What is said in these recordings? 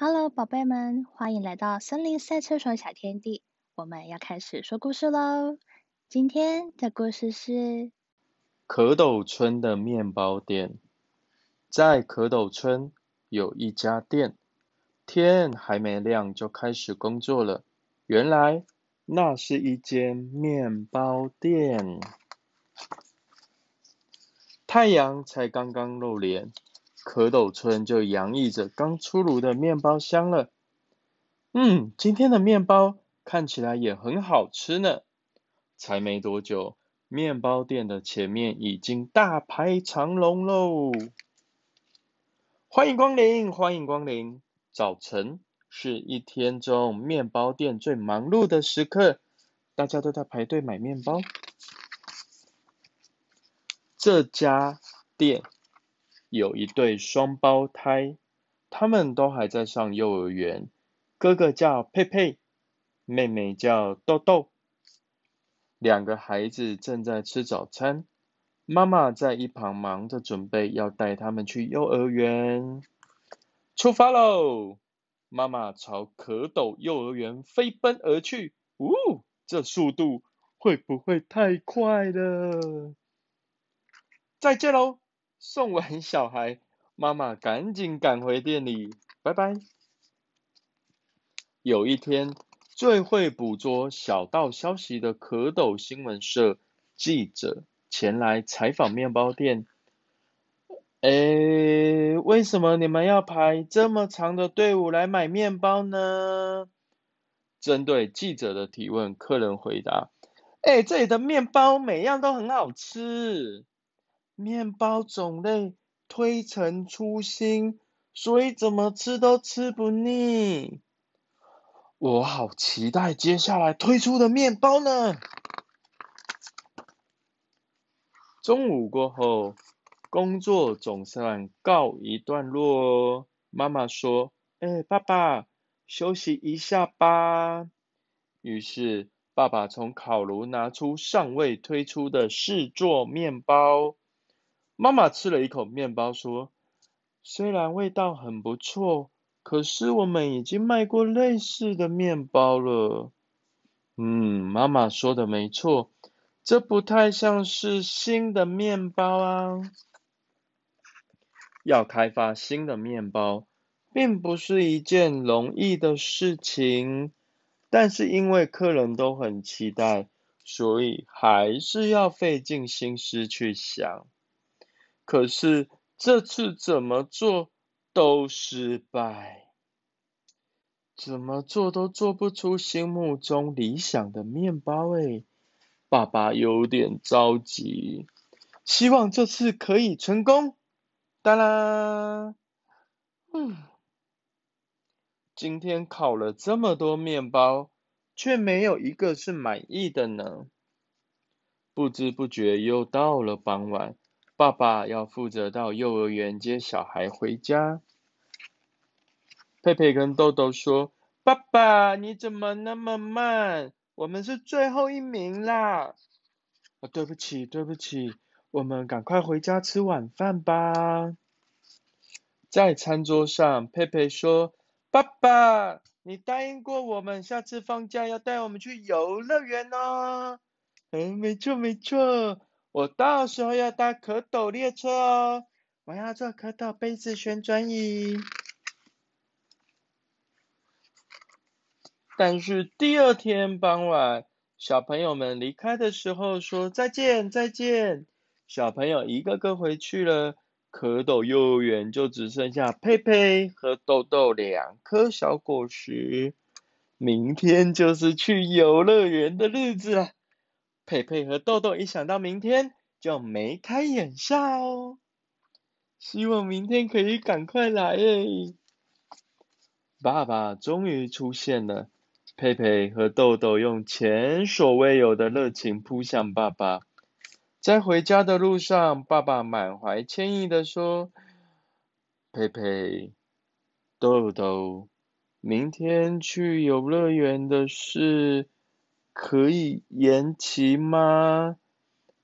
Hello，宝贝们，欢迎来到森林赛车手小天地。我们要开始说故事喽。今天的故事是蝌蚪村的面包店。在蝌蚪村有一家店，天还没亮就开始工作了。原来那是一间面包店。太阳才刚刚露脸，蝌蚪村就洋溢着刚出炉的面包香了。嗯，今天的面包看起来也很好吃呢。才没多久，面包店的前面已经大排长龙喽。欢迎光临，欢迎光临。早晨是一天中面包店最忙碌的时刻，大家都在排队买面包。这家店有一对双胞胎，他们都还在上幼儿园。哥哥叫佩佩，妹妹叫豆豆。两个孩子正在吃早餐，妈妈在一旁忙着准备要带他们去幼儿园。出发喽！妈妈朝蝌蚪幼儿园飞奔而去。呜，这速度会不会太快了？再见喽！送完小孩，妈妈赶紧赶回店里，拜拜。有一天，最会捕捉小道消息的蝌蚪新闻社记者前来采访面包店。诶，为什么你们要排这么长的队伍来买面包呢？针对记者的提问，客人回答：诶，这里的面包每样都很好吃。面包种类推陈出新，所以怎么吃都吃不腻。我好期待接下来推出的面包呢！中午过后，工作总算告一段落。妈妈说：“哎，爸爸，休息一下吧。”于是，爸爸从烤炉拿出尚未推出的试做面包。妈妈吃了一口面包，说：“虽然味道很不错，可是我们已经卖过类似的面包了。”嗯，妈妈说的没错，这不太像是新的面包啊。要开发新的面包，并不是一件容易的事情，但是因为客人都很期待，所以还是要费尽心思去想。可是这次怎么做都失败，怎么做都做不出心目中理想的面包哎，爸爸有点着急，希望这次可以成功。当啦，嗯，今天烤了这么多面包，却没有一个是满意的呢。不知不觉又到了傍晚。爸爸要负责到幼儿园接小孩回家。佩佩跟豆豆说：“爸爸，你怎么那么慢？我们是最后一名啦！”啊，对不起，对不起，我们赶快回家吃晚饭吧。在餐桌上，佩佩说：“爸爸，你答应过我们，下次放假要带我们去游乐园哦。”嗯，没错，没错。我到时候要搭蝌蚪列车哦，我要坐蝌蚪杯子旋转椅。但是第二天傍晚，小朋友们离开的时候说再见再见，小朋友一个个回去了，蝌蚪幼儿园就只剩下佩佩和豆豆两颗小果实。明天就是去游乐园的日子了。佩佩和豆豆一想到明天，就眉开眼笑哦。希望明天可以赶快来诶。爸爸终于出现了，佩佩和豆豆用前所未有的热情扑向爸爸。在回家的路上，爸爸满怀歉意的说：“佩佩，豆豆，明天去游乐园的事。”可以延期吗？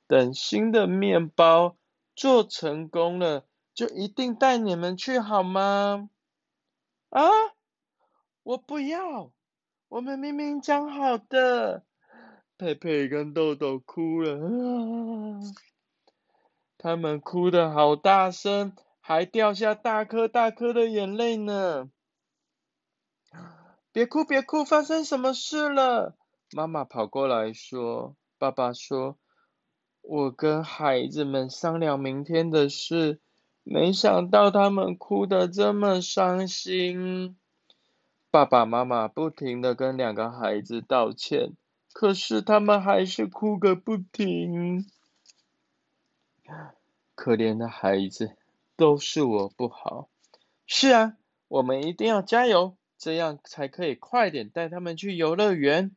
等新的面包做成功了，就一定带你们去好吗？啊，我不要，我们明明讲好的。佩佩跟豆豆哭了，他们哭的好大声，还掉下大颗大颗的眼泪呢。别哭，别哭，发生什么事了？妈妈跑过来说：“爸爸说，我跟孩子们商量明天的事，没想到他们哭得这么伤心。”爸爸妈妈不停的跟两个孩子道歉，可是他们还是哭个不停。可怜的孩子，都是我不好。是啊，我们一定要加油。这样才可以快点带他们去游乐园。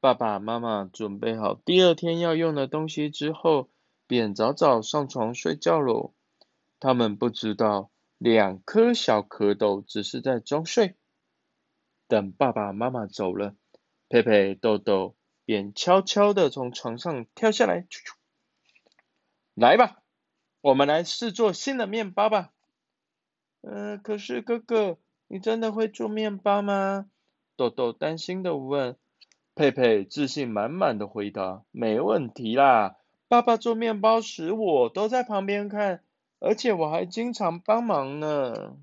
爸爸妈妈准备好第二天要用的东西之后，便早早上床睡觉喽。他们不知道，两颗小蝌蚪只是在装睡。等爸爸妈妈走了，佩佩、豆豆便悄悄的从床上跳下来，来吧，我们来试做新的面包吧。嗯，可是哥哥。你真的会做面包吗？豆豆担心的问。佩佩自信满满的回答：“没问题啦，爸爸做面包时我都在旁边看，而且我还经常帮忙呢。”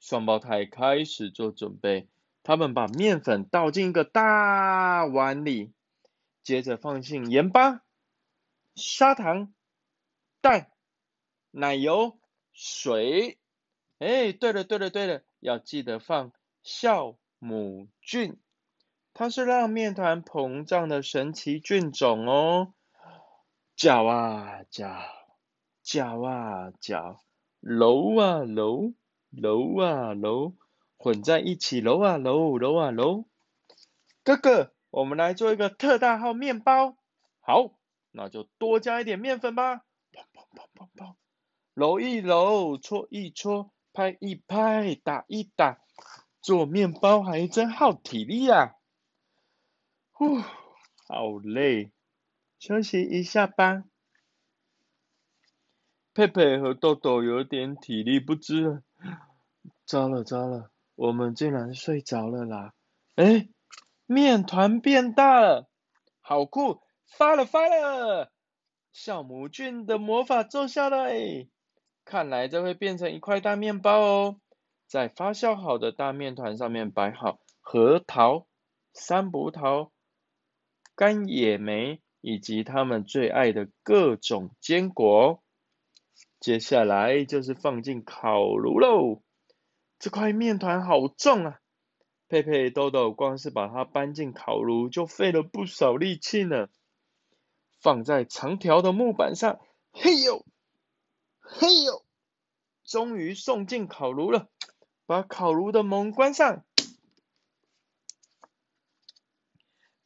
双胞胎开始做准备，他们把面粉倒进一个大碗里，接着放进盐巴、砂糖、蛋、奶油、水。哎，对了对了对了，要记得放酵母菌，它是让面团膨胀的神奇菌种哦。搅啊搅，搅啊搅，揉啊揉，揉啊揉，混在一起揉啊揉，揉啊揉。哥哥，我们来做一个特大号面包。好，那就多加一点面粉吧。揉一揉，搓一搓。拍一拍，打一打，做面包还真耗体力呀！呼，好累，休息一下吧。佩佩和豆豆有点体力不支了，糟了糟了，我们竟然睡着了啦！哎，面团变大了，好酷，发了发了，酵母菌的魔法奏效了哎！看来这会变成一块大面包哦，在发酵好的大面团上面摆好核桃、山葡萄、干野莓以及他们最爱的各种坚果。接下来就是放进烤炉喽。这块面团好重啊，佩佩、豆豆光是把它搬进烤炉就费了不少力气呢。放在长条的木板上，嘿呦！嘿呦，终于送进烤炉了，把烤炉的门关上。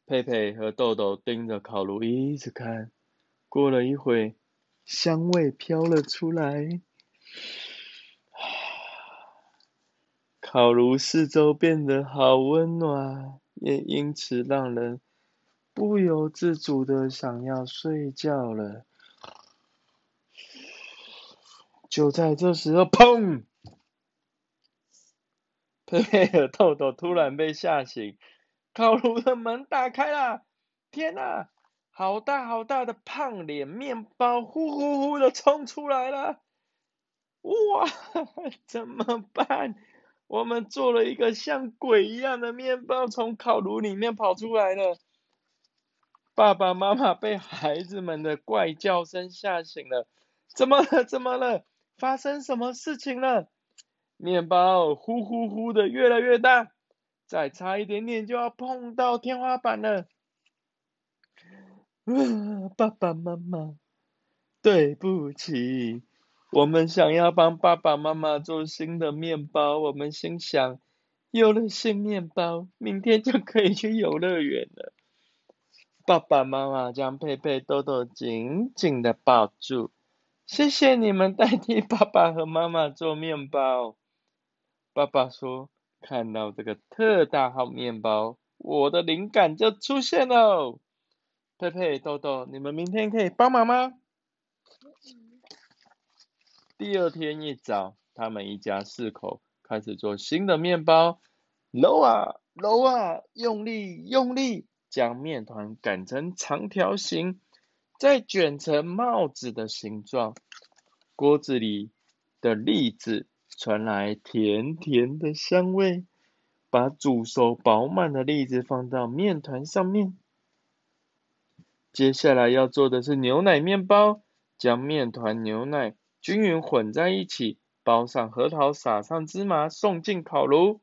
佩佩和豆豆盯着烤炉一直看，过了一会，香味飘了出来，烤炉四周变得好温暖，也因此让人不由自主的想要睡觉了。就在这时候，砰！佩佩和豆豆突然被吓醒，烤炉的门打开了。天哪，好大好大的胖脸面包，呼呼呼的冲出来了！哇，怎么办？我们做了一个像鬼一样的面包，从烤炉里面跑出来了。爸爸妈妈被孩子们的怪叫声吓醒了。怎么了？怎么了？发生什么事情了？面包呼呼呼的越来越大，再差一点点就要碰到天花板了。爸爸妈妈，对不起，我们想要帮爸爸妈妈做新的面包。我们心想，有了新面包，明天就可以去游乐园了。爸爸妈妈将佩佩、豆豆紧紧的抱住。谢谢你们代替爸爸和妈妈做面包。爸爸说：“看到这个特大号面包，我的灵感就出现了。”佩佩、豆豆，你们明天可以帮忙吗？第二天一早，他们一家四口开始做新的面包，揉啊揉啊，用力用力，将面团擀成长条形，再卷成帽子的形状。锅子里的栗子传来甜甜的香味，把煮熟饱满的栗子放到面团上面。接下来要做的是牛奶面包，将面团、牛奶均匀混在一起，包上核桃，撒上芝麻，送进烤炉。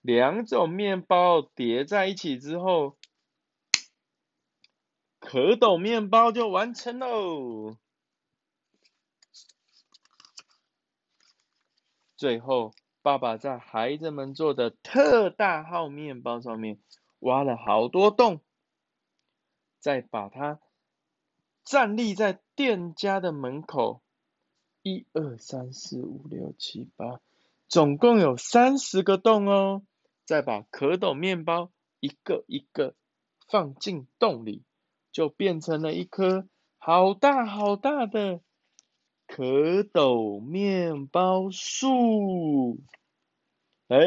两种面包叠在一起之后，蝌蚪面包就完成喽。最后，爸爸在孩子们做的特大号面包上面挖了好多洞。再把它站立在店家的门口，一二三四五六七八，总共有三十个洞哦。再把蝌蚪面包一个一个放进洞里，就变成了一颗好大好大的蝌蚪面包树。哎，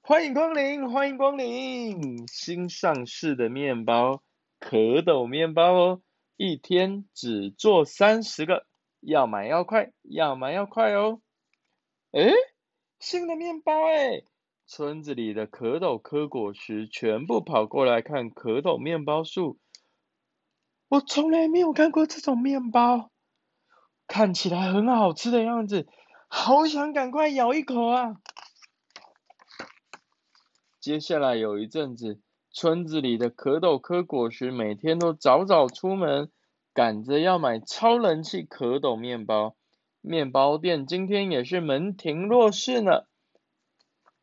欢迎光临，欢迎光临，新上市的面包。蝌蚪面包哦，一天只做三十个，要买要快，要买要快哦。诶，新的面包诶，村子里的蝌蚪嗑果实全部跑过来看蝌蚪面包树。我从来没有看过这种面包，看起来很好吃的样子，好想赶快咬一口啊！接下来有一阵子。村子里的蝌蚪嗑果实每天都早早出门，赶着要买超人气蝌蚪面包。面包店今天也是门庭若市呢。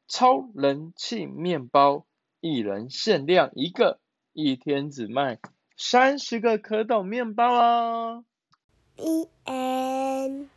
超人气面包，一人限量一个，一天只卖三十个蝌蚪面包哦。The end.